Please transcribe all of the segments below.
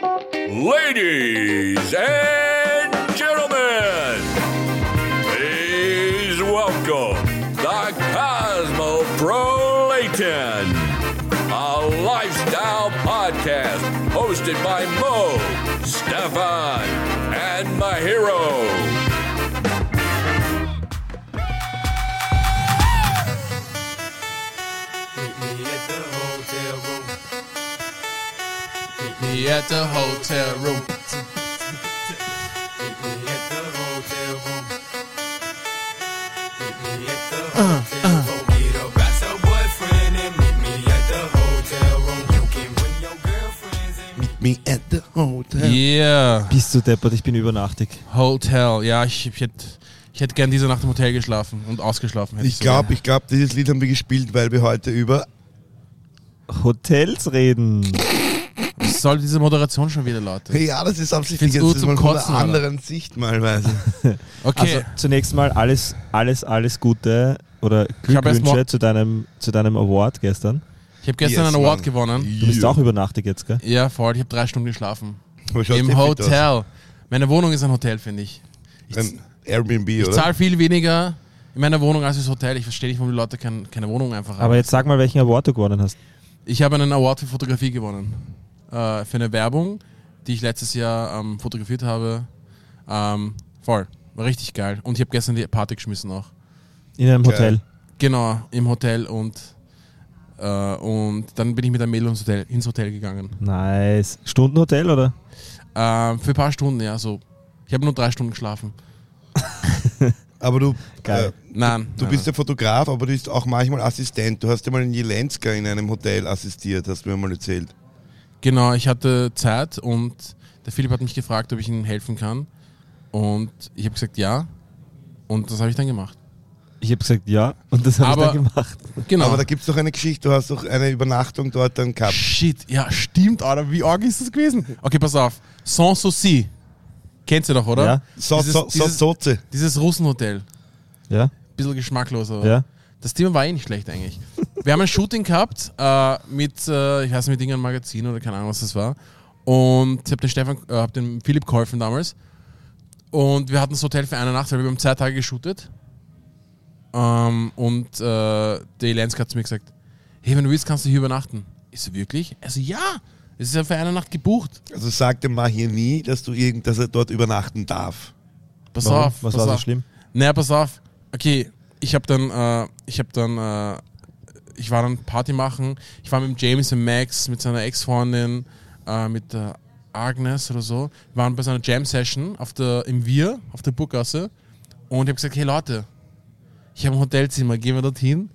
Ladies and gentlemen, please welcome the Cosmopolitan, a lifestyle podcast hosted by Mo, Stefan, and my Meet at the hotel room. Meet me at the hotel room. Meet me at the Uh, hotel room. Get a bachelor boyfriend and meet me at the hotel room. You can bring your girlfriends and Me at the hotel. Yeah. Bist du deppert, ich bin übernachtig. Hotel. Ja, ich, ich hätte ich hätt gern diese Nacht im Hotel geschlafen und ausgeschlafen. hätte Ich glaube, ich glaube, dieses Lied haben wir gespielt, weil wir heute über Hotels reden. Was soll diese Moderation schon wieder, Leute? Ja, das ist absichtlich jetzt gut ist zum mal von Kotzen, einer Alter. anderen Sicht malweise. Okay. Also zunächst mal alles, alles, alles Gute oder Ich Glückwünsche zu deinem, zu deinem Award gestern. ich habe gestern Yes, einen Award Mann. gewonnen. Du bist auch übernachtig jetzt, gell? Ja, voll. Ich habe drei Stunden geschlafen. Im. Hotel. Meine Wohnung ist ein Hotel, finde ich. Ich, Ein Airbnb, ich oder? zahle viel weniger in meiner Wohnung als das Hotel. Ich verstehe nicht, warum die Leute kein, keine Wohnung einfach haben. Aber jetzt sag mal, welchen Award du gewonnen hast. Ich habe einen Award für Fotografie gewonnen. Äh, für eine Werbung, die ich letztes Jahr ähm, fotografiert habe. Ähm, voll. War richtig geil. Und ich habe gestern die Party geschmissen auch. In einem Geil. Hotel. Genau, im Hotel und, äh, und dann bin ich mit einem Mädel ins Hotel, ins Hotel gegangen. Nice. Stundenhotel oder? Ähm, für ein paar Stunden, ja, so. Ich habe nur drei Stunden geschlafen. Aber du, Geil. äh, Nein. du nein, bist nein. ja Fotograf, aber du bist auch manchmal Assistent. Du hast ja mal in Jelenska in einem Hotel assistiert, hast du mir mal erzählt. Genau, ich hatte Zeit und der Philipp hat mich gefragt, ob ich ihm helfen kann. Und ich habe gesagt, ja. Und das habe ich dann gemacht. Ich habe gesagt ja und das habe ich dann gemacht. Genau. Aber da gibt es doch eine Geschichte, du hast doch eine Übernachtung dort dann gehabt. Shit, ja, stimmt, Alter. Wie arg ist das gewesen? Okay, pass auf. Sans Souci. Kennst du doch, oder? Ja. So, Dieses- so, so, dieses- Soze. Dieses Russenhotel. Ja? Bisschen geschmacklos, aber. Ja? Das Thema war eh nicht schlecht eigentlich. Wir haben ein Shooting gehabt äh, mit, äh, ich weiß nicht, mit irgendeinem Magazin oder keine Ahnung, was das war. Und ich habe den Stefan, äh, hab den Philipp geholfen damals. Und wir hatten das Hotel für eine Nacht, weil wir haben zwei Tage geshootet. Ähm, und äh, der Lensk hat zu mir gesagt, hey, wenn du willst, kannst du hier übernachten. Ich so, wirklich? Er so, ja, es ist ja für eine Nacht gebucht. Also sag dem Mahir nie, dass, du irgend, dass er dort übernachten darf. Pass Warum? auf. Was pass war so auf. schlimm? Naja, pass auf. Okay, ich habe dann, äh, ich habe dann, äh, ich war dann Party machen. Ich war mit James und Max, mit seiner Ex-Freundin, äh, mit der Agnes oder so. Wir waren bei so einer Jam-Session im Wir, auf der Burggasse. Und ich habe gesagt, hey Leute, ich habe ein Hotelzimmer, gehen wir dorthin.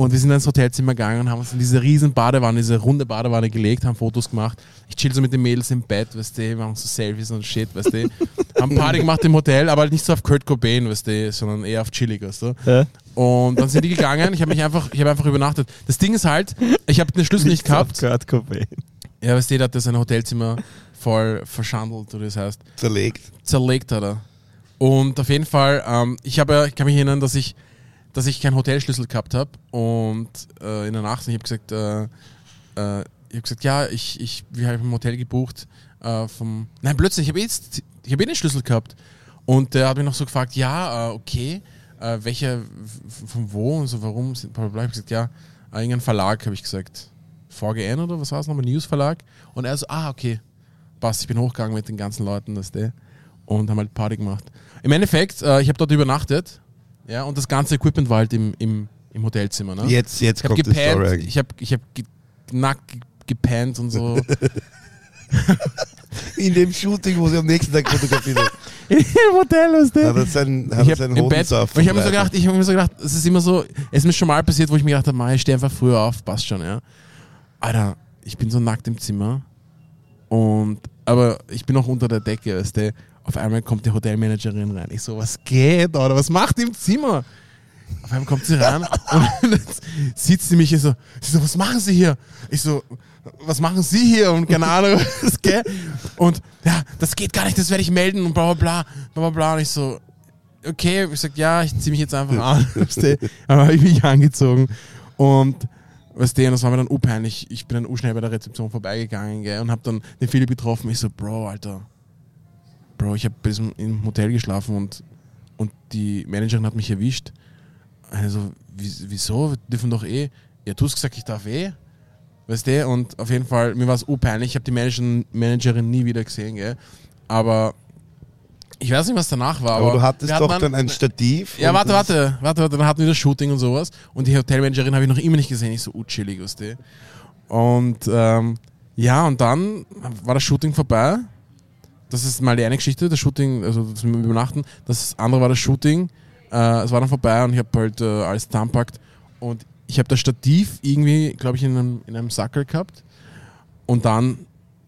Und wir sind ins Hotelzimmer gegangen und haben uns in diese riesen Badewanne, diese runde Badewanne gelegt, haben Fotos gemacht. Ich chill so mit den Mädels im Bett, weißt du, wir machen so Selfies und Shit, weißt du. haben Party gemacht im Hotel, aber halt nicht so auf Kurt Cobain, weißt du, sondern eher auf chillig, weißt du. Ja? Und dann sind die gegangen, ich habe mich einfach, ich habe einfach übernachtet. Das Ding ist halt, ich habe den Schlüssel nicht gehabt. Kurt Cobain. Ja, weißt du, der hat das sein Hotelzimmer voll verschandelt, oder das heißt Zerlegt. zerlegt hat er. Und auf jeden Fall, ähm, ich, habe, ja- ich kann mich erinnern, dass ich, dass ich keinen Hotelschlüssel gehabt habe und äh, in der Nacht, ich habe gesagt, äh, äh, ich habe gesagt, ja, ich, ich, wir haben ein Hotel gebucht äh, vom, nein, plötzlich, ich habe jetzt, ich habe eh den Schlüssel gehabt und der hat mich noch so gefragt, ja, äh, okay, äh, welcher, von wo und so, warum, sind- bla bla bla. Ich habe gesagt, ja, irgendein Verlag, habe ich gesagt, VGN oder was war es nochmal, Newsverlag und er so, ah, okay, passt, ich bin hochgegangen mit den ganzen Leuten, das der und haben halt Party gemacht. Im Endeffekt, ich habe dort übernachtet, ja, und das ganze Equipment war halt im, im, im Hotelzimmer. Ne? Jetzt, jetzt ich kommt die Story gepennt, eigentlich. ich habe ich hab nackt ge gepennt und so. In dem Shooting, wo sie am nächsten Tag fotografiert hat, Im Hotel, was hat er seinen, hat ich hab seinen Hodensaft ich habe mir so gedacht, ich habe mir so gedacht, es ist immer so, es ist mir schon mal passiert, wo ich mir gedacht habe, "Mei, ich stehe einfach früher auf, passt schon, ja. Alter, ich bin so nackt im Zimmer und, aber ich bin noch unter der Decke, weißt du, auf einmal kommt die Hotelmanagerin rein. Ich so, was geht, oder was macht die im Zimmer? Auf einmal kommt sie rein und dann sieht sie mich so, sie so, was machen Sie hier? Ich so, was machen Sie hier? Und keine Ahnung, was geht. Und ja, das geht gar nicht, das werde ich melden und bla bla bla, bla bla. Und ich so, okay, ich sag, ja, ich ziehe mich jetzt einfach an. Dann habe ich mich angezogen und Weißt du, und das war mir dann unpeinlich. Ich bin dann schnell bei der Rezeption vorbeigegangen, gell, und hab dann den Philipp getroffen. Ich so, Bro, Alter, Bro, ich habe im Hotel geschlafen und, und die Managerin hat mich erwischt. Also, wie- wieso? Wir dürfen doch eh. Ja, du hast gesagt, ich darf eh. Weißt du? Und auf jeden Fall, mir war es peinlich. Ich habe die Managerin, Managerin nie wieder gesehen, gell. Aber ich weiß nicht, was danach war. Aber, Aber, du hattest doch dann ein Stativ. Ja, warte, warte, warte, warte, dann hatten wir das Shooting und sowas. Und die Hotelmanagerin habe ich noch immer nicht gesehen. Ich so, uh, chillig, weißt du. Und ähm, ja, und dann war das Shooting vorbei. Das ist mal die eine Geschichte, das Shooting, also das mit dem Übernachten. Das andere war das Shooting. Äh, es war dann vorbei und ich habe halt äh, alles zusammenpackt. Und ich habe das Stativ irgendwie, glaube ich, in einem, in einem Sackel gehabt. Und dann,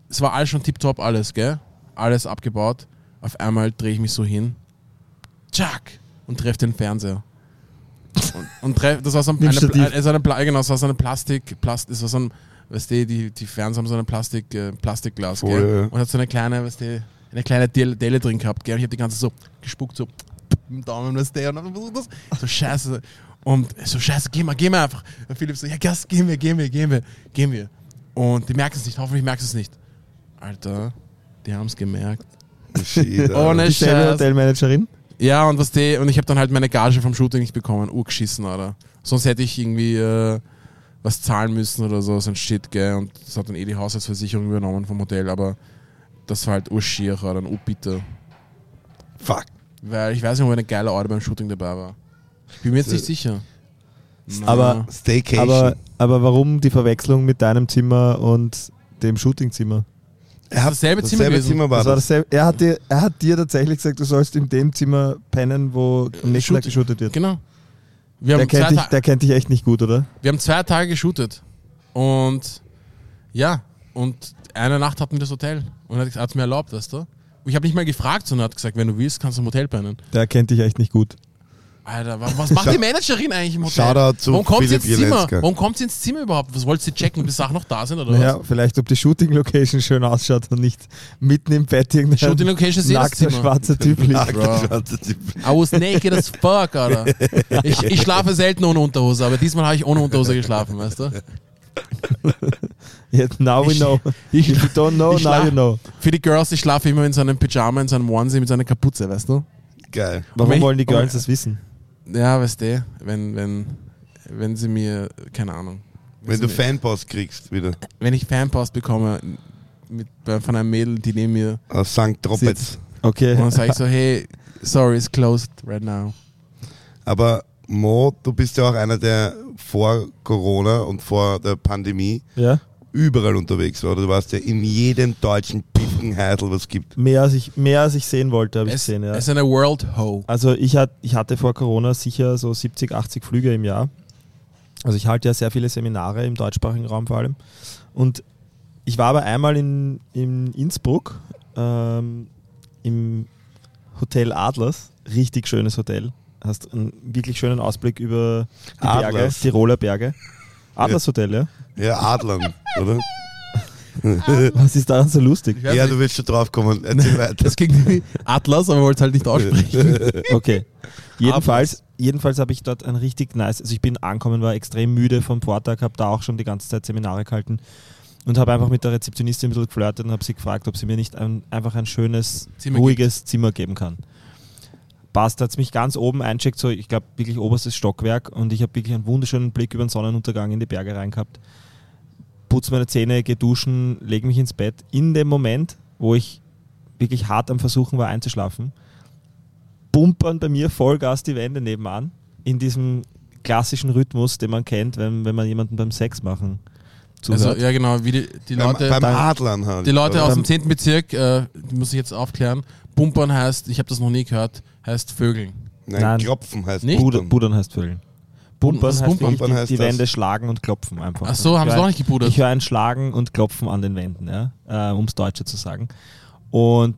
es war alles schon tipptopp, alles, gell? Alles abgebaut. Auf einmal drehe ich mich so hin. Tschak! Und treffe den Fernseher. Und, und treff, das war so ein, eine, Stativ. äh, so eine, genau, das war so eine Plastik, Plast, das war so ein, weißt du, die, die Fernseher haben so ein Plastik, äh, Plastikglas, Folie, gell? ja. Und hat so eine kleine, weißt du, eine kleine Delle, drin gehabt, gell? Und ich habe die ganze so gespuckt, so mit dem Daumen, weißt du, und dann das, so scheiße. Und so scheiße, geh mal, geh mal einfach. Und Philipp so, ja, Gas, gehen wir, gehen wir, gehen wir, gehen wir. Und die merken es nicht, hoffentlich merken es nicht. Alter, die haben es gemerkt. Alter. Ohne Scheiß. Hotelmanagerin? Ja, und was die, und ich habe dann halt meine Gage vom Shooting nicht bekommen, urgeschissen, oder? Sonst hätte ich irgendwie äh, was zahlen müssen oder so, so ein Shit, gell? Und das hat dann eh die Haushaltsversicherung übernommen vom Hotel, aber das war halt urschier, oder? Dann urbitter. Fuck. Weil ich weiß nicht, ob eine geile Order beim Shooting dabei war. Ich bin mir jetzt nicht sicher. Aber- Staycation. Aber, aber warum die Verwechslung mit deinem Zimmer und dem Shootingzimmer? er hat dasselbe Zimmer dasselbe. Zimmer war Das war das. dasselbe, er, hat dir, er hat dir tatsächlich gesagt, du sollst in dem Zimmer pennen, wo nächsten Tag Shoot- geshootet wird. Genau. Wir Der haben, zwei kennt, dich, der kennt dich echt nicht gut, oder? wir haben zwei Tage geshootet. Und ja, und eine Nacht hatten wir das Hotel. Und er hat es mir erlaubt, weißt du? Und ich habe nicht mal gefragt, sondern hat gesagt, wenn du willst, kannst du im Hotel pennen. Der kennt dich echt nicht gut. Alter, wa- was macht die Managerin eigentlich im Hotel? Shoutout zu Warum kommt sie ins Zimmer? Warum kommt sie ins Zimmer überhaupt? Was wollt sie checken, bis Sachen noch da sind oder Naja, vielleicht ob die Shooting-Location schön ausschaut und nicht mitten im Bett irgendein Shooting Location ist eh nackter schwarzer Typ liegt. Bro. Schwarze Typ. I was naked as fuck, Alter. Ich, ich schlafe selten ohne Unterhose, aber diesmal habe ich ohne Unterhose geschlafen, weißt du? Jetzt, now we Ich- know. ich- If you don't know, ich now you know. Für die Girls, ich schlafe immer in so einem Pyjama, in so einem Onesie mit so einer Kapuze, weißt du? Geil. Warum Wenn ich- wollen die Girls das wissen? Ja, weißt du, wenn, wenn, wenn sie mir, keine Ahnung. Wenn sie du mir- Fanpost kriegst wieder Wenn ich Fanpost bekomme mit, von einem Mädel, die neben mir, aus St. Tropez. Okay. und dann sage ich so, hey, sorry, it's closed right now. Aber Mo, du bist ja auch einer, der vor Corona und vor der Pandemie Ja? überall unterwegs war. Du warst ja in jedem deutschen Piffenheidel, was es gibt. Mehr als ich, mehr als ich sehen wollte, habe ich Es, gesehen, ja. es ist eine World Ho. Also ich, hat, ich hatte vor Corona sicher so 70, 80 Flüge im Jahr. Also ich halte ja sehr viele Seminare im deutschsprachigen Raum vor allem. Und ich war aber einmal in, in Innsbruck ähm, im Hotel Adlers. Richtig schönes Hotel. Hast einen wirklich schönen Ausblick über die Berge, Adlers. Tiroler Berge. Adlers Hotel, ja. Ja, Adlern, oder? Was ist daran so lustig? Ja, nicht. du willst schon drauf kommen. Erzähl weiter. Das klingt wie Atlas, aber wollte es halt nicht aussprechen. Okay. Jedenfalls, jedenfalls habe ich dort ein richtig nice, also ich bin angekommen, war extrem müde vom Vortag, habe da auch schon die ganze Zeit Seminare gehalten und habe einfach mit der Rezeptionistin ein bisschen geflirtet und habe sie gefragt, ob sie mir nicht ein, einfach ein schönes, Zimmer ruhiges Zimmer geben kann. Passt, hat mich ganz oben eincheckt, so ich glaube wirklich oberstes Stockwerk und ich habe wirklich einen wunderschönen Blick über den Sonnenuntergang in die Berge rein gehabt. Putze meine Zähne, gehe duschen, lege mich ins Bett. In dem Moment, wo ich wirklich hart am Versuchen war einzuschlafen, bumpern bei mir Vollgas die Wände nebenan. In diesem klassischen Rhythmus, den man kennt, wenn, wenn man jemanden beim Sex machen zuhört. Also, ja, genau, wie die, die Beim, Leute, beim Adlern halt. die Leute oder? aus dem 10. Bezirk, äh, die muss ich jetzt aufklären, Pumpern heißt, ich habe das noch nie gehört, heißt Vögeln. Nein, Nein. Klopfen heißt Nicht? Budern. Budern heißt Vögeln. Ist heißt, Bumpern die, heißt die das. Wände schlagen und klopfen einfach. Ach so, haben Ich sie höre auch nicht gepudert? Ich höre ein Schlagen und Klopfen an den Wänden, ja, äh, um es Deutsche zu sagen. Und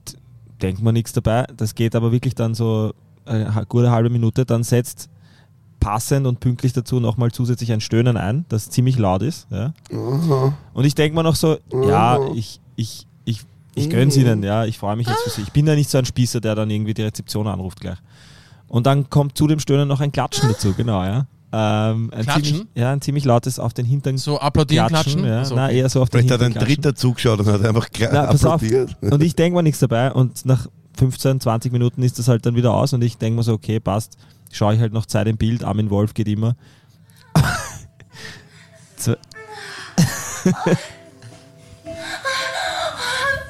denkt man nichts dabei. Das geht aber wirklich dann so eine ha- gute halbe Minute. Dann setzt passend und pünktlich dazu nochmal zusätzlich ein Stöhnen ein, das ziemlich laut ist. Ja. Und ich denke mir noch so, ja, ich, ich, ich, gönn's ihnen, ja, ich freue mich jetzt für sie. Ich bin ja nicht so ein Spießer, der dann irgendwie die Rezeption anruft gleich. Und dann kommt zu dem Stöhnen noch ein Klatschen dazu, genau, ja. Ähm, ein Klatschen? ziemlich, ja, ein ziemlich lautes auf den Hintern So applaudieren, klatschen. Ja, Also, Nein, eher so auf den Vielleicht hat Hintern ein klatschen. Dritter zugeschaut und hat einfach Na, pass auf. applaudiert. Und ich denke mir nichts dabei und nach 15, 20 Minuten ist das halt dann wieder aus und ich denke mir so, okay, passt. Schaue ich halt noch Zeit im Bild, Armin Wolf geht immer.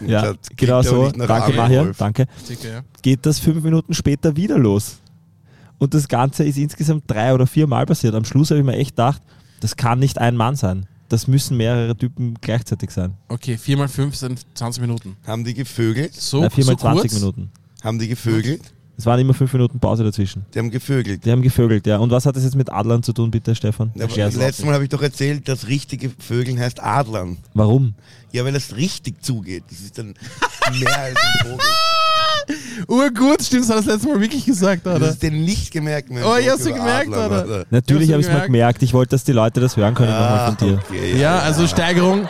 Zwei- ja, Das genau so. Danke. Wolf. Danke. Sicher, ja. Geht das fünf Minuten später wieder los. Und das Ganze ist insgesamt drei oder vier Mal passiert. Am Schluss habe ich mir echt gedacht, das kann nicht ein Mann sein. Das müssen mehrere Typen gleichzeitig sein. Okay, 4 mal 5 sind 20 Minuten. Haben die gevögelt? So, Na, viermal so 20 kurz? Minuten. Haben die gevögelt? Es waren immer fünf Minuten Pause dazwischen. Die haben gevögelt. Die haben gevögelt, ja. Und was hat das jetzt mit Adlern zu tun, bitte, Stefan? Ja, letztes Mal habe ich doch erzählt, das richtige Vögeln heißt Adlern. Warum? Ja, weil das richtig zugeht. Das ist dann mehr als ein Vogel. Urgut, stimmt, das hat das letzte Mal wirklich gesagt, Das oder? ist dir nicht gemerkt, mein Oh, ich hab's gemerkt, Adlern, Alter. Natürlich Ja, habe hast ich du es mir gemerkt. Ich wollte, dass die Leute das hören können nochmal Ah, von dir. okay, Ja, also Steigerung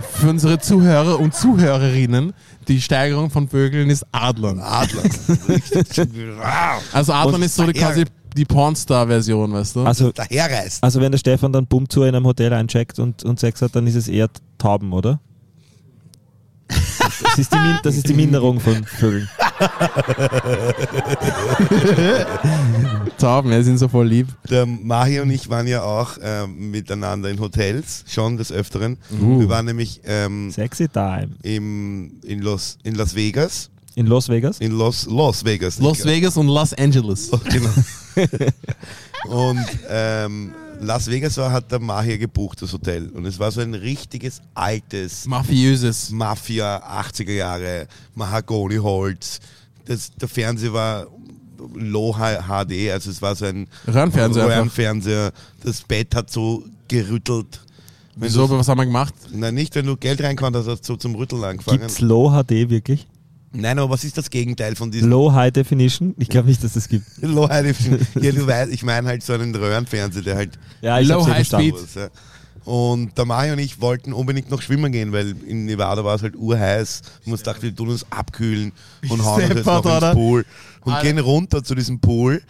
für unsere Zuhörer und Zuhörerinnen. Die Steigerung von Vögeln ist Adlern. Adler. Richtig. Also Adlern ist so die, quasi die Pornstar-Version, weißt du? Also, Daherreist. also wenn der Stefan dann Bumtour in einem Hotel eincheckt und, und Sex hat, dann ist es eher Tauben, oder? Das ist die, Min das ist die Minderung von Vögeln. Tauben, ja, sind so voll lieb. Der Mahi und ich waren ja auch ähm, miteinander in Hotels, schon des Öfteren. Uh. Wir waren nämlich ähm, Sexy Time. im, in, Los, in Las Vegas. In Las Vegas? In Los, Los Vegas. Las Vegas und Los Angeles. Genau. und ähm, Las Vegas war, hat der Mahir gebucht, das Hotel. Und es war so ein richtiges altes Mafiöses. Mafia 80er Jahre, Mahagoni-Holz. Das, der Fernseher war Low HD, also es war so ein Röhrenfernseher. Röhrenfernseher. Das Bett hat so gerüttelt. Wenn Wieso, was haben wir gemacht? na, nicht, wenn du Geld reinkommen hast, hast du so zum Rütteln angefangen. Gibt's Low HD wirklich? Nein, aber was ist das Gegenteil von diesem Low High Definition? Ich glaube nicht, dass es gibt. Low High Definition? Ja, du weißt, ich meine halt so einen Röhrenfernseher, der halt Ja, ich Low High. Speed. was, ja. Und der Mario und ich wollten unbedingt noch schwimmen gehen, weil in Nevada war es halt urheiß. Und uns dachten, wir tun uns abkühlen und hauen uns jetzt noch ins Pool. Und Alter. gehen runter zu diesem Pool.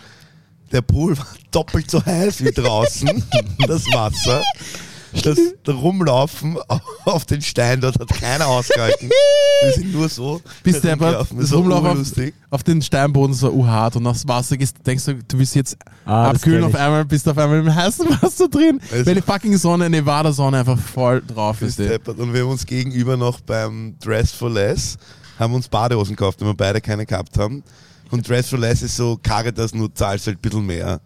Der Pool war doppelt so heiß wie draußen, das Wasser. Das Rumlaufen auf den Stein dort hat keiner ausgehalten. Wir sind nur so. Bis der herumgelaufen. das so Rumlauf auf, auf den Steinboden so urhart und das Wasser gehst, denkst du, du willst jetzt Ah, abkühlen, auf einmal bist du auf einmal im heißen Wasser drin, Also- weil die fucking Sonne, Nevada-Sonne einfach voll drauf ist. Und wir haben uns gegenüber noch beim Dress for Less, haben uns Badehosen gekauft, weil wir beide keine gehabt haben. Und Dress for Less ist so Caritas, nur zahlst halt ein bisschen mehr.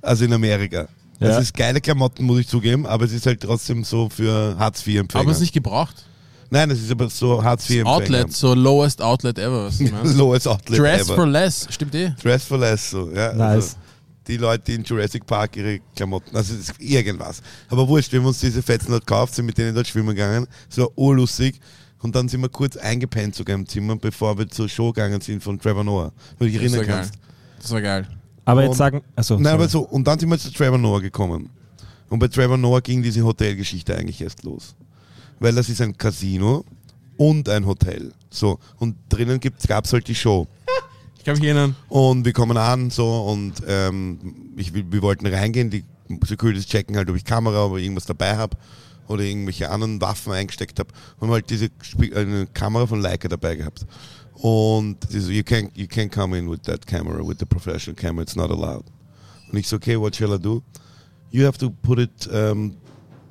Also in Amerika. Ja. Es ist geile Klamotten, muss ich zugeben, aber es ist halt trotzdem so für Hartz-IV-Empfänger. Aber es ist nicht gebraucht. Nein, es ist aber so Hartz-IV-Empfänger. Outlet, so lowest Outlet ever. Was meinst. Lowest Outlet Dress ever. for less, stimmt eh. Dress for Less, so, ja. Nice. Also, die Leute, die in Jurassic Park ihre Klamotten, also irgendwas. Aber wurscht, wir haben uns diese Fetzen dort gekauft, sind mit denen dort schwimmen gegangen. Es war urlustig. Und dann sind wir kurz eingepennt sogar im Zimmer, bevor wir zur Show gegangen sind von Trevor Noah. Weil du dich erinnern geil. kannst. Das war geil. Aber Und- jetzt sagen, also Nein, aber so, und dann sind wir zu Trevor Noah gekommen. Und bei Trevor Noah ging diese Hotelgeschichte eigentlich erst los. Weil das ist ein Casino und ein Hotel. So. Und drinnen gab es halt die Show. Ich kann mich erinnern. Und wir kommen an so und ähm, ich, wir wollten reingehen, die Securities checken halt, ob ich Kamera, ich irgendwas dabei habe oder irgendwelche anderen Waffen eingesteckt habe und haben halt diese Spie- eine Kamera von Leica dabei gehabt. Und die so, you can't, you can't come in with that camera, with the professional camera, it's not allowed. Und ich so, okay, what shall I do? You have to put it um,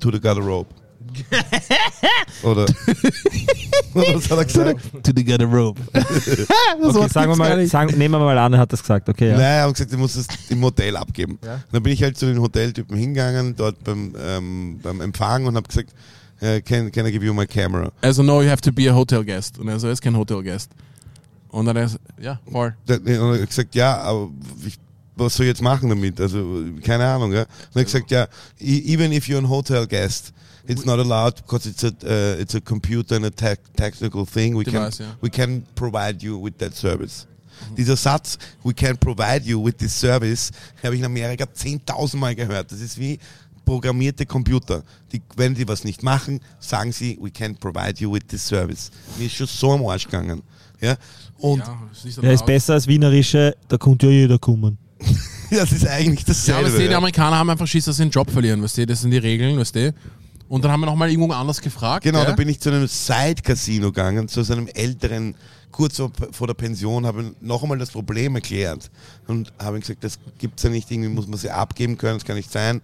to the garderobe. oder, oder was hat er gesagt? To the garderobe. okay, sagen wir mal, sagen, nehmen wir mal an, er hat das gesagt. Okay, ja. Nein, er hat gesagt, ich muss es im Hotel abgeben. Ja. Und dann bin ich halt zu den Hoteltypen hingegangen, dort beim, ähm, beim Empfang und habe gesagt, äh, can, can I give you my camera? Also, no, you have to be a hotel guest. Und er so, er ist kein Hotel guest. Und dann er so, ja, voll. Und er hat gesagt, ja, aber ich, was soll ich jetzt machen damit? Also, keine Ahnung. Ja? Und er hat gesagt, ja, e- even if you're a hotel guest, it's not allowed because it's a, uh, it's a computer and a tech, technical thing. We can, Device, ja. we can provide you with that service. Dieser Satz, we can provide you with this service, habe ich in Amerika 10.000 Mal gehört. Das ist wie programmierte Computer. Die, wenn die was nicht machen, sagen sie, we can provide you with this service. Mir ist schon so am Arsch gegangen. Ja? Und ja, ist so Er ist besser als wienerische, da kommt ja jeder kommen. das ist eigentlich Ja, dasselbe. weißt du, die ja. Amerikaner haben einfach Schiss, dass sie den Job verlieren, weißt du, das sind die Regeln, weißt du. Und dann haben wir nochmal irgendwo anders gefragt. Genau, gell? da bin ich zu einem Side-Casino gegangen, zu so einem älteren, kurz vor der Pension, habe noch einmal das Problem erklärt und habe gesagt, das gibt's ja nicht, irgendwie muss man sie abgeben können, das kann nicht sein.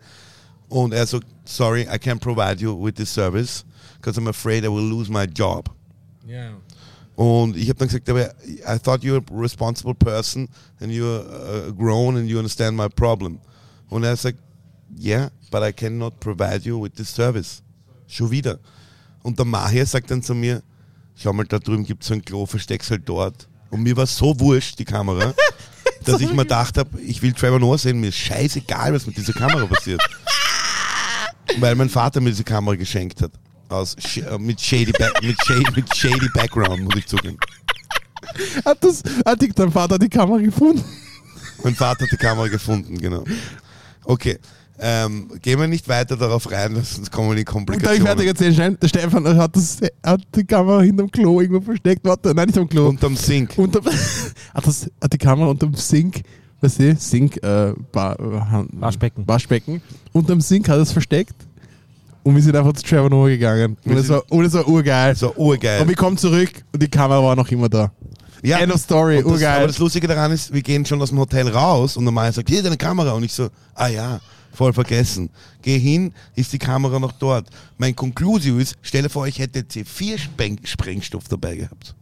Und er so, sorry, I can't provide you with this service, because I'm afraid I will lose my job. Ja. Und ich habe dann gesagt, aber I thought you're a responsible person and you're uh, grown and you understand my problem. Und er sagt, yeah, but I cannot provide you with this service. Schon wieder. Und der Mahir sagt dann zu mir, schau mal, da drüben gibt es so ein Klo, versteck's halt dort. Und mir war so wurscht, die Kamera, dass ich mir gedacht habe, ich will Trevor Noah sehen, mir ist scheißegal, was mit dieser Kamera passiert. Weil mein Vater mir diese Kamera geschenkt hat. Aus, sh- äh, mit, shady Back- mit, shady, mit shady Background, muss ich zugeben. Hat, das, hat die, dein Vater die Kamera gefunden? Mein Vater hat die Kamera gefunden, genau. Okay. Ähm, gehen wir nicht weiter darauf rein, sonst kommen wir in die Und da ich Komplikationen. fertig erzählen, der Stefan hat, das, hat die Kamera hinterm Klo irgendwo versteckt. Warte, nein, nicht am Klo. Unterm Sink. Unterm, hat, das, hat die Kamera unterm Sink, weißt du, Sink, äh, ba, äh, Waschbecken. Waschbecken. Unterm Sink hat er es versteckt. Und wir sind einfach zu Trevor Noah gegangen. Und es war, und es war urgeil. So urgeil. Und wir kommen zurück und die Kamera war noch immer da. ja, End of story, und das, urgeil. Aber das Lustige daran ist, wir gehen schon aus dem Hotel raus und normal sagt, hier ist eine Kamera. Und ich so, ah ja, voll vergessen. Geh hin, ist die Kamera noch dort. Mein Conclusio ist, stelle vor, ich hätte C4-Sprengstoff dabei gehabt.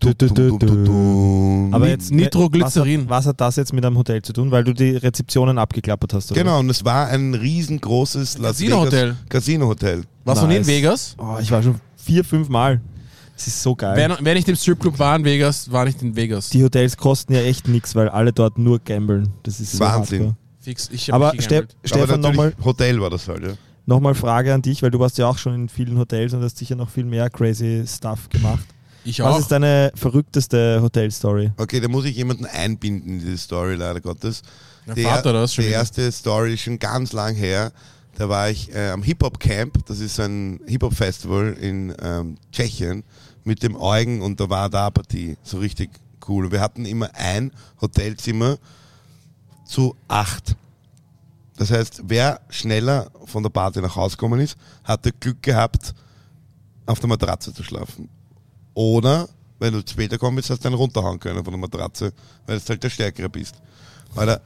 Du, du, du, du. Aber jetzt Nitroglycerin. Was hat, was hat das jetzt mit einem Hotel zu tun? Weil du die Rezeptionen abgeklappert hast, oder? Genau, und es war ein riesengroßes Las Casino-Hotel. Vegas Casino-Hotel. Warst du nie in Nice. Vegas? Oh, ich war schon vier, fünf Mal. Das ist so geil. Wer, wer nicht im Stripclub war in Vegas, war nicht in Vegas. die Hotels kosten ja echt nichts, weil alle dort nur gambeln. Das ist so Wahnsinn. hardcore. Fix, ich hab Aber Ste Stefan, nochmal Hotel war das halt, ja. noch mal Frage an dich, weil du warst ja auch schon in vielen Hotels und hast sicher noch viel mehr crazy Stuff gemacht. Ich Was auch. ist deine verrückteste Hotelstory? Okay, da muss ich jemanden einbinden in diese Story, leider Gottes. Mein Die Vater er- das schon Die erste Story ist schon ganz lang her. Da war ich äh, am Hip-Hop-Camp, das ist ein Hip-Hop-Festival in ähm, Tschechien, mit dem Eugen und da war da Partie. So richtig cool. Wir hatten immer ein Hotelzimmer zu acht. Das heißt, wer schneller von der Party nach Hause gekommen ist, hatte Glück gehabt, auf der Matratze zu schlafen. Oder, wenn du später gekommen bist, hast du dann runterhauen können von der Matratze, weil du halt der Stärkere bist. Alter,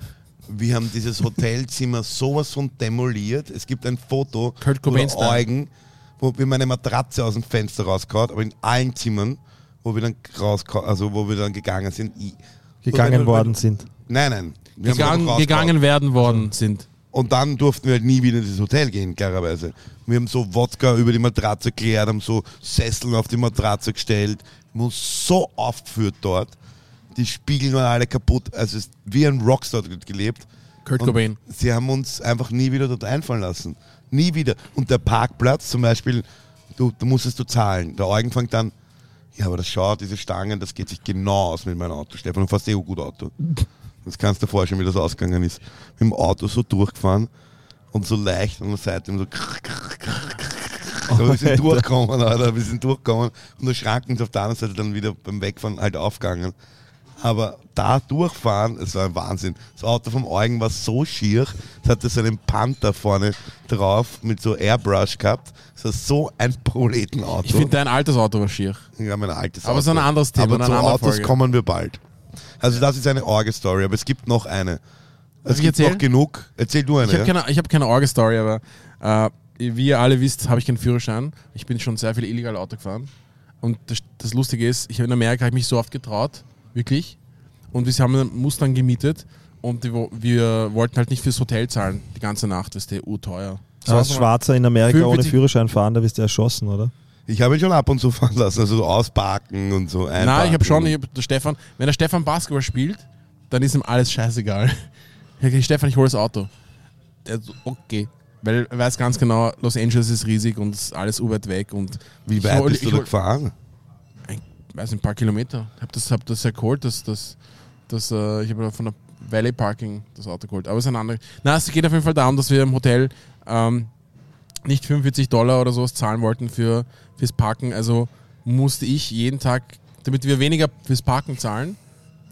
wir haben dieses Hotelzimmer sowas von demoliert. Es gibt ein Foto, Kurt Style. Eugen, wo wir meine Matratze aus dem Fenster rauskaut, aber in allen Zimmern, wo wir dann raus, also wo wir dann gegangen sind. Gegangen Weil- weil- worden sind. Nein, nein. wir gegangen, rausgehauen. gegangen werden worden sind. Und dann durften wir halt nie wieder in dieses Hotel gehen, klarerweise. Wir haben so Wodka über die Matratze geklärt, haben so Sesseln auf die Matratze gestellt, wir haben uns so aufgeführt dort. Die Spiegel waren alle kaputt. Also es ist wie ein Rockstar dort gelebt. Kurt Cobain. Sie haben uns einfach nie wieder dort einfallen lassen. Nie wieder. Und der Parkplatz zum Beispiel, du, da musstest du zahlen. Der Eugen fängt an, ja, aber das schaut, diese Stangen, das geht sich genau aus mit meinem Auto. Stefan, du fährst eh ein gut Auto. Das kannst du dir vorstellen, wie das ausgegangen ist. Mit dem Auto so durchgefahren und so leicht an der Seite so. Aber wir sind durchgekommen, Alter. Wir sind durchgekommen und der Schranken ist auf der anderen Seite dann wieder beim Wegfahren halt aufgegangen. Aber da durchfahren, es war ein Wahnsinn. Das Auto vom Eugen war so schier, es hatte so einen Panther vorne drauf mit so Airbrush gehabt. Es war so ein Proletenauto. Ich finde dein altes Auto war schier. Ja, mein altes Aber es ist ein anderes Thema, Aber zu Autos Folge. kommen wir bald. Also das ist eine Orge-Story, aber es gibt noch eine. Es gibt noch genug. Erzähl du eine. Ich habe keine, hab keine Orge-Story, aber äh, wie ihr alle wisst, habe ich keinen Führerschein. Ich bin schon sehr viel illegal Auto gefahren. Und das, das Lustige ist, ich habe in Amerika hab ich mich so oft getraut, wirklich. Und wir haben einen Mustang gemietet und die, wir wollten halt nicht fürs Hotel zahlen, die ganze Nacht, das ist der urteuer. So als Schwarzer in Amerika ohne 45 Führerschein fahren, da wirst du erschossen, oder? Ich habe ihn schon ab und zu fahren lassen, also so ausparken und so. Nein, ich habe schon, ich hab, der Stefan, wenn der Stefan Basketball spielt, dann ist ihm alles scheißegal. Ich sag, Stefan, ich hole das Auto. Der so, okay. Weil er weiß ganz genau, Los Angeles ist riesig und alles urweit weg und Wie ich weit hol- bist du ich da gefahren? ein, weiß nicht, ein paar Kilometer. Ich habe das, hab das ja geholt, das, das, das, äh, ich habe von der Valley Parking das Auto geholt. Aber es ist ein anderes. Na, es geht auf jeden Fall darum, dass wir im Hotel ähm, nicht 45 Dollar oder sowas zahlen wollten für, fürs Parken. Also musste ich jeden Tag, damit wir weniger fürs Parken zahlen,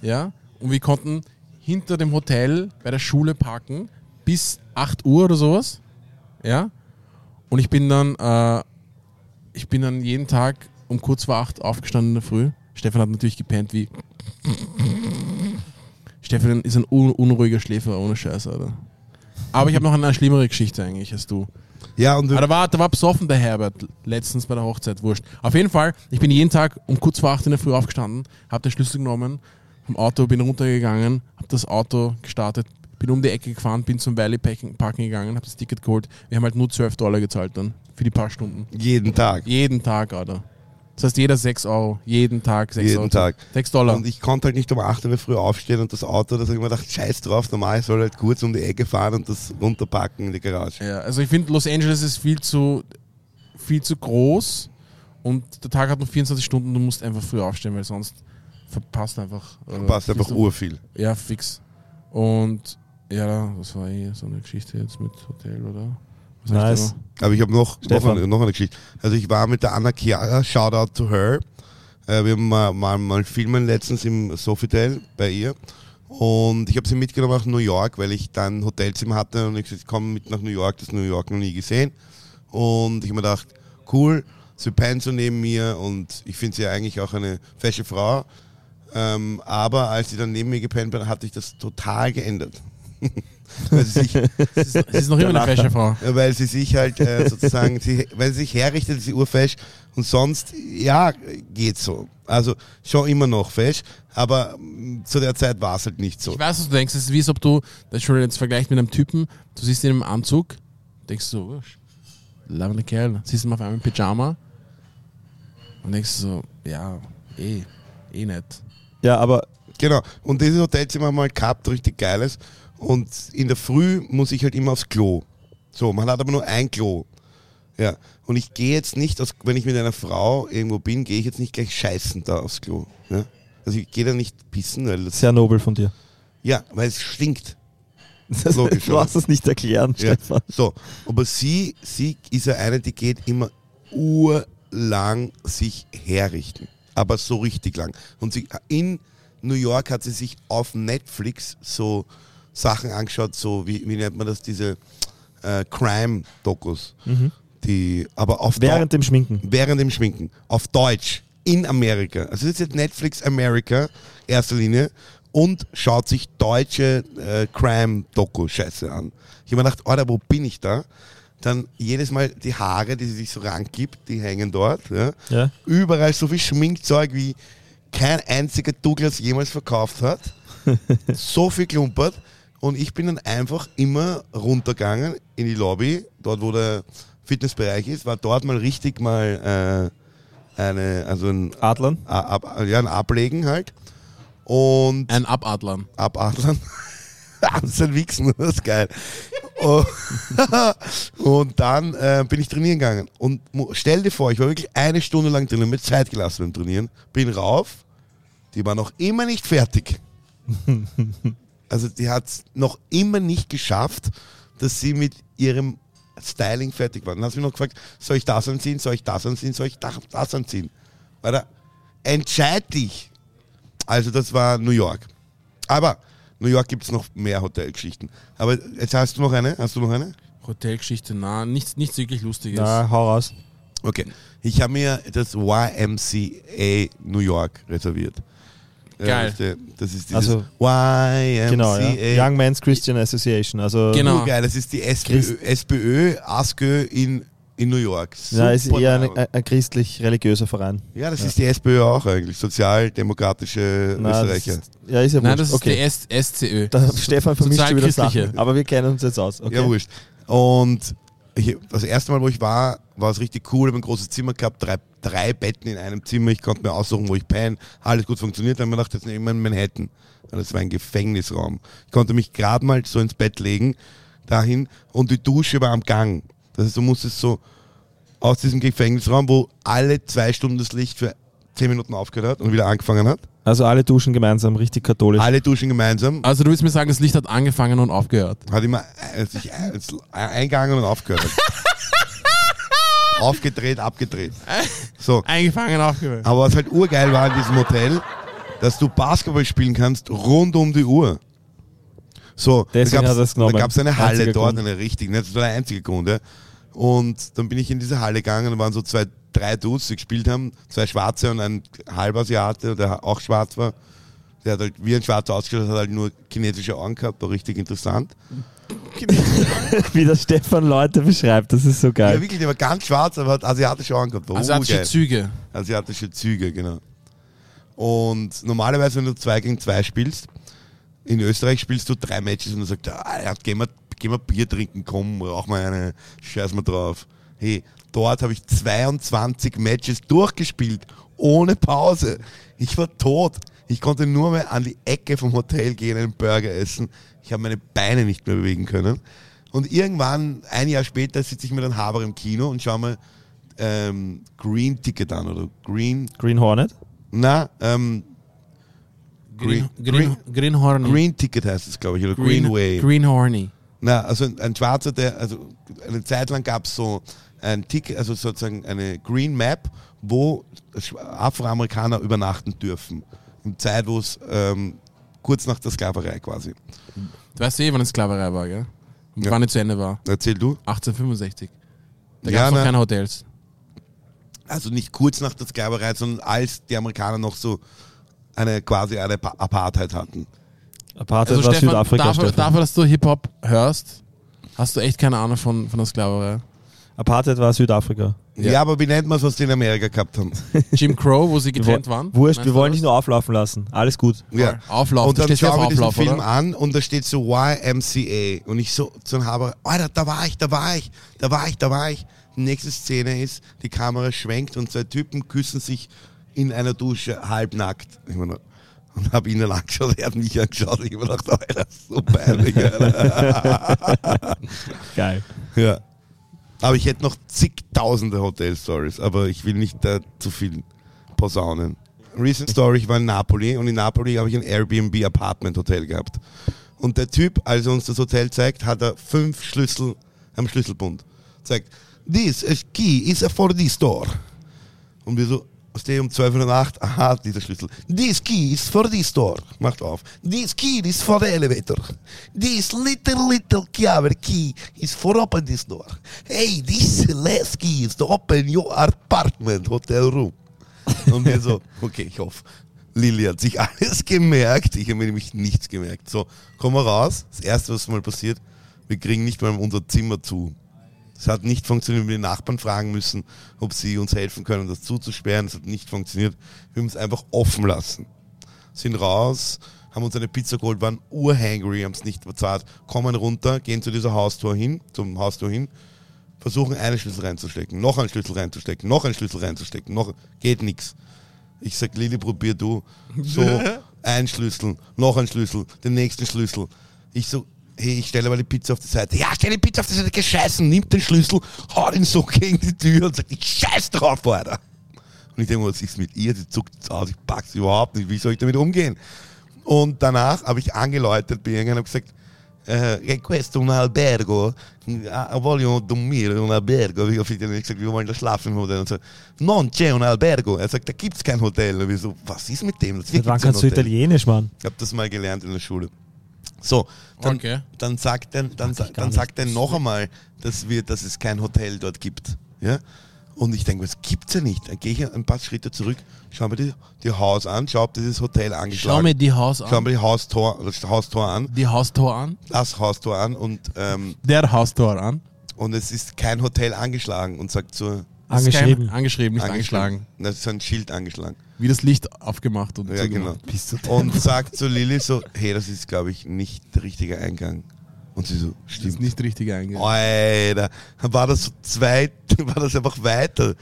ja, und wir konnten hinter dem Hotel bei der Schule parken bis 8 Uhr oder sowas. Ja. Und ich bin dann, äh, ich bin dann jeden Tag um kurz vor 8 aufgestanden in der Früh. Stefan hat natürlich gepennt wie. Stefan ist ein un unruhiger Schläfer, ohne Scheiß, Alter. Aber ich habe noch eine schlimmere Geschichte eigentlich als du. Ja, und Aber da war, da war besoffen der Herbert letztens bei der Hochzeit, wurscht. Auf jeden Fall, ich bin jeden Tag um kurz vor 8 in der Früh aufgestanden, habe den Schlüssel genommen vom Auto, bin runtergegangen, habe das Auto gestartet, bin um die Ecke gefahren, bin zum Valley Parking gegangen, habe das Ticket geholt. Wir haben halt nur 12 Dollar gezahlt dann für die paar Stunden. jeden Tag. Jeden Tag, Alter. Das heißt, jeder 6 Euro. Jeden Tag 6 Jeden Euro. Tag. 6 Dollar. Und ich konnte halt nicht um 8 Uhr früh aufstehen und das Auto, da habe ich mir gedacht, scheiß drauf, normal soll halt kurz um die Ecke fahren und das runterpacken in die Garage. Ja, also ich finde, Los Angeles ist viel zu, viel zu groß und der Tag hat nur 24 Stunden, du musst einfach früh aufstehen, weil sonst verpasst einfach. äh, Passt einfach urviel. Ja, fix. Und ja, das war eh so eine Geschichte jetzt mit Hotel, oder? Was Nice. Aber ich habe noch, noch, eine, noch eine Geschichte. Also ich war mit der Anna Chiara, shout out to her. Äh, wir haben mal, mal, mal filmen letztens im Sofitel bei ihr. Und ich habe sie mitgenommen nach New York, weil ich dann ein Hotelzimmer hatte und ich gesagt, ich komme mit nach New York, das New York noch nie gesehen. Und ich habe mir gedacht, cool, sie pennt so neben mir und ich finde sie ja eigentlich auch eine fesche Frau. Ähm, aber als sie dann neben mir gepennt hat, hat sich das total geändert. weil sie sich? Sie ist, sie ist noch immer eine fesche Frau. weil sie sich halt äh, sozusagen, sie, weil sie sich herrichtet, ist sie urfesch und sonst, ja, geht so. Also schon immer noch fesch, aber mm, zu der Zeit war es halt nicht so. Ich weiß, was du denkst. Es ist wie, als ob du, das schon jetzt vergleicht mit einem Typen, du siehst ihn im Anzug, denkst so, oh, lavender Kerl, siehst ihn auf einmal im Pyjama und denkst so, ja, eh, eh nicht. Ja, aber Genau. Und dieses Hotelzimmer haben wir halt gehabt, richtig geiles. Und in der Früh muss ich halt immer aufs Klo. So, man hat aber nur ein Klo. Ja. Und ich gehe jetzt nicht, aus, wenn ich mit einer Frau irgendwo bin, gehe ich jetzt nicht gleich scheißen da aufs Klo. Ja? Also ich gehe da nicht pissen, weil das, sehr nobel von dir. ja, weil es stinkt. Das, Logisch, du brauchst das nicht erklären, Ja. Stefan. So, aber sie, sie ist ja eine, die geht immer urlang sich herrichten. Aber so richtig lang. Und sie, in New York hat sie sich auf Netflix so Sachen angeschaut, so wie, wie nennt man das, diese äh, Crime-Dokus. Die, aber auf Während dem Schminken. während dem Schminken. Auf Deutsch. In Amerika. Also das ist jetzt Netflix America, erster Linie. Und schaut sich deutsche äh, Crime-Doku-Scheiße an. Ich habe mir gedacht, Alter, wo bin ich da? Dann jedes Mal die Haare, die sie sich so rangibt, die hängen dort. Ja. Ja. Überall so viel Schminkzeug, wie kein einziger Douglas jemals verkauft hat. so viel klumpert. Und ich bin dann einfach immer runtergegangen in die Lobby, dort wo der Fitnessbereich ist, war dort mal richtig mal äh, eine, also ein, Adlern. Ab, ja, ein Ablegen halt. Und Ein Abadlern. abatmen. Amsel wichsen, das ist geil. Und- und dann äh, bin ich trainieren gegangen. Und stell dir vor, ich war wirklich eine Stunde lang drinnen, mit Zeit gelassen beim Trainieren. Bin rauf, die war noch immer nicht fertig. Also die hat es noch immer nicht geschafft, dass sie mit ihrem Styling fertig war. Dann hat sie mich noch gefragt, soll ich das anziehen, soll ich das anziehen, soll ich das, anziehen? Weil entscheid dich. Also das war New York. Aber New York gibt es noch mehr Hotelgeschichten. Aber jetzt hast du noch eine? Hast du noch eine? Hotelgeschichte, na, nichts, nichts wirklich Lustiges. Na, hau raus. Okay. Ich habe mir das YMCA New York reserviert. Geil. Das ist dieses Also, YMCA. Genau, ja. Young Men's Christian Association. Also, Genau. Urgeil, das ist die SPÖ, SPÖ ASKÖ in, in New York. ja, ist Super eher ein, geil. ein, christlich-religiöser Verein. ja, das ist die SPÖ auch eigentlich. Sozialdemokratische Na, das Österreicher. ist, ja, ist ja Nein, wurscht. das ist okay. die S SCÖ. Da, Stefan vermischt schon wieder Sozialchristliche. Sachen. Aber wir kennen uns jetzt aus. Okay. Ja, wurscht. Und ich, das erste Mal, wo ich war, war es richtig cool. Ich habe ein großes Zimmer gehabt, drei, drei Betten in einem Zimmer. Ich konnte mir aussuchen, wo ich penne. Alles gut funktioniert. Dann habe ich mir gedacht, jetzt nehmen wir in Manhattan. Das war ein Gefängnisraum. Ich konnte mich gerade mal so ins Bett legen, dahin. Und die Dusche war am Gang. Das heißt, du musstest so aus diesem Gefängnisraum, wo alle zwei Stunden das Licht für zehn Minuten aufgehört hat und wieder angefangen hat. Also alle duschen gemeinsam, richtig katholisch. Alle duschen gemeinsam. Also du willst mir sagen, das Licht hat angefangen und aufgehört. Hat immer äh, sich äh, eingegangen und aufgehört. Aufgedreht, abgedreht. So. Eingefangen, aufgehört. Aber was halt urgeil war in diesem Hotel, dass du Basketball spielen kannst rund um die Uhr. So, Deswegen da hat er es genommen. Da gab es eine Halle Einziger dort, Grund. eine richtige, das war der einzige Grund. Ja. Und dann bin ich in diese Halle gegangen, da waren so zwei, drei Dudes, die gespielt haben, zwei Schwarze und ein Halbasiate, der auch schwarz war. Der hat halt wie ein Schwarzer ausgeschaut, hat halt nur chinesische Augen gehabt, war richtig interessant. Wie der Stefan Leute beschreibt, das ist so Ja, geil. wirklich, der war ganz schwarz, aber hat asiatische Augen gehabt. War Asiatische urgeil. Züge. Asiatische Züge, genau. Und normalerweise, wenn du 2 gegen 2 spielst, in Österreich spielst du drei Matches und dann sagt er, ah, ja, geh, mal, geh mal Bier trinken, komm, rauch mal eine, scheiß mal drauf. Hey, dort habe ich 22 Matches durchgespielt, ohne Pause. Ich war tot. Ich konnte nur mehr an die Ecke vom Hotel gehen, einen Burger essen. Ich habe meine Beine nicht mehr bewegen können. Und irgendwann, ein Jahr später, sitze ich mit einem Haber im Kino und schaue mir ähm, Green Ticket an oder Green, Green Hornet? na, ähm, Green, Green- Green, Green Horny. Green Ticket heißt es, glaube ich, oder Greenway. Green Horny. Na, also ein, Schwarzer, der, also eine Zeit lang gab es so ein Ticket, also sozusagen eine Green Map, wo Afroamerikaner übernachten dürfen. In Zeit, wo es ähm, kurz nach der Sklaverei quasi. Du weißt eh, wann es Sklaverei war, gell? Und Ja. wann es zu Ende war. Erzähl du. 1865. Da Ja, gab es noch ne. keine Hotels. Also nicht kurz nach der Sklaverei, sondern als die Amerikaner noch so eine quasi eine Pa- Apartheid hatten. Apartheid Also war Stefan, Südafrika, dafür, Stefan. dafür, dass du Hip-Hop hörst, hast du echt keine Ahnung von, von der Sklaverei. Apartheid war Südafrika. Ja, Ja. aber wie nennt man es, was die in Amerika gehabt haben? Jim Crow, wo sie getrennt waren. Wurscht, Meinst wir wollen dich nur auflaufen lassen. Alles gut. Ja. Auflaufen. Und dann schauen auf wir diesen Film oder? an und da steht so YMCA. Und ich so zu einem Haber, Alter, da war ich, da war ich, da war ich, da war ich. Die nächste Szene ist, die Kamera schwenkt und zwei Typen küssen sich in einer Dusche halbnackt. Ich meine, und habe ihn dann angeschaut, er hat mich angeschaut. Ich habe gedacht, Alter, so peinlich. Geil. ja. Aber ich hätte noch zigtausende Hotel-Stories, aber ich will nicht da zu viel posaunen. Recent Story, ich war in Napoli und in Napoli habe ich ein Airbnb-Apartment-Hotel gehabt. Und der Typ, als er uns das Hotel zeigt, hat er fünf Schlüssel am Schlüsselbund. Zeigt, this is key is for this door. Und wir so, stehe um 12 Uhr Nacht, aha, dieser Schlüssel. This key is for this door. Macht auf. This key is for the elevator. This little, little clever key is for open this door. Hey, this last key is to open your apartment, hotel room. Und wir so, okay, ich hoffe, Lilly hat sich alles gemerkt. Ich habe mir nämlich nichts gemerkt. So, kommen wir raus. Das erste, was mal passiert, wir kriegen nicht mal unser Zimmer zu. Es hat nicht funktioniert, wir haben die Nachbarn fragen müssen, ob sie uns helfen können, das zuzusperren. Es hat nicht funktioniert. Wir haben es einfach offen lassen. Sind raus, haben uns eine Pizza geholt, waren urhangry, haben es nicht bezahlt, kommen runter, gehen zu dieser Haustor hin, zum Haustor hin, versuchen einen Schlüssel reinzustecken, noch einen Schlüssel reinzustecken, noch einen Schlüssel reinzustecken, noch geht nix. Ich sag, Lili, probier du. So, ein Schlüssel, noch ein Schlüssel, den nächsten Schlüssel. Ich so, hey, ich stelle aber die Pizza auf die Seite. Ja, stell die Pizza auf die Seite, gescheißen, nimmt den Schlüssel, haut ihn so gegen die Tür und sagt, ich scheiß drauf, Alter. Und ich denke mir, was ist mit ihr? Sie zuckt jetzt aus, ich pack's überhaupt nicht, wie soll ich damit umgehen? Und danach habe ich angeläutet bei irgendeinem und gesagt, eh, questo un albergo? Ah, voglio dormire in un albergo. Ich habe gesagt, wir wollen da schlafen im Hotel. Und so, non c'è un albergo. Er sagt, da gibt's kein Hotel. Und wir so, was ist mit dem? Das Seit wann kannst du Italienisch, Mann? Ich habe das mal gelernt in der Schule. So, dann, Okay. dann sagt er, dann, dann sagt er noch einmal, dass, wir, dass es kein Hotel dort gibt. Ja? Und ich denke, was gibt's ja nicht? Dann gehe ich ein paar Schritte zurück, schau mir die, die Haus an, schau, ob dieses Hotel angeschlagen Schau mir die Haus Schau an. mir die Haustor, das Haustor an, Die Haustor an. das Haustor an und, ähm, Der Haustor an. und es ist kein Hotel angeschlagen und sagt Das kein- Angeschrieben. Angeschrieben, nicht angeschlagen. Das ist ein Schild angeschlagen. Wie das Licht aufgemacht und Ja, genau. zugemacht. Bist du Und sagt zu Lilly so, hey, das ist, glaube ich, nicht der richtige Eingang. Und sie so, Das stimmt. ist nicht richtig eingegangen. Alter, war das so zwei, war das einfach weiter.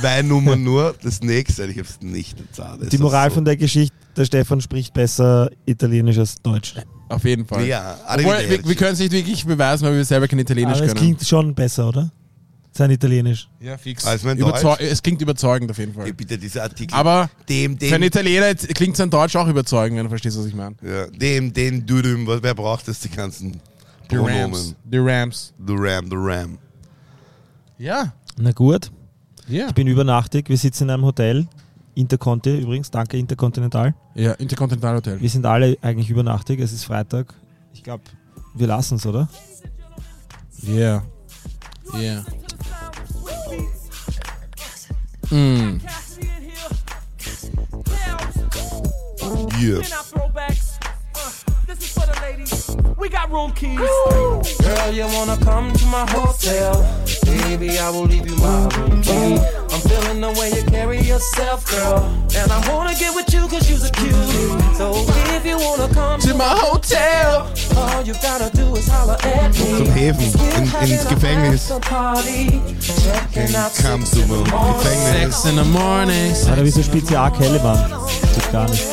Zwei Nummern nur, das nächste, ich hab's nicht bezahlt. Es Die Moral so, von der Geschichte, der Stefan spricht besser Italienisch als Deutsch. Auf jeden Fall. Ja, Obwohl, wir, wir können es nicht wirklich beweisen, weil wir selber kein Italienisch Aber es können. klingt schon besser, oder? Sein Italienisch. ja, fix. Als mein Überzeu Deutsch. es klingt überzeugend auf jeden Fall. Hey, bitte dieser Artikel. Aber dem, für einen dem, Italiener klingt sein Deutsch auch überzeugend, wenn du verstehst, was ich meine. ja, dem, den, Dürüm, wer braucht das, die ganzen Die Rams. Pronomen? Die Rams. The Ram, the Ram. Ja. Na gut, Ja. ich bin übernachtig. Wir sitzen in einem Hotel. Interconti übrigens. Danke, Intercontinental. Ja, Intercontinental Hotel. Wir sind alle eigentlich übernachtig. Es ist Freitag. Ich glaube, wir lassen es, oder? Yeah. Yeah. Mm. Yeah. We got room keys. Girl, you wanna come to my hotel? Baby, I will leave you my room key. I'm feeling the way you carry yourself, girl. And I wanna get with you cause you're a cutie. So if you wanna come to my hotel, all you gotta do is holler at me. Zum Häfen, in, ins Gefängnis. Kam zu mir. Gefängnis. Six in the morning. Alter, wie so Spezial Caliban. Das geht gar nicht.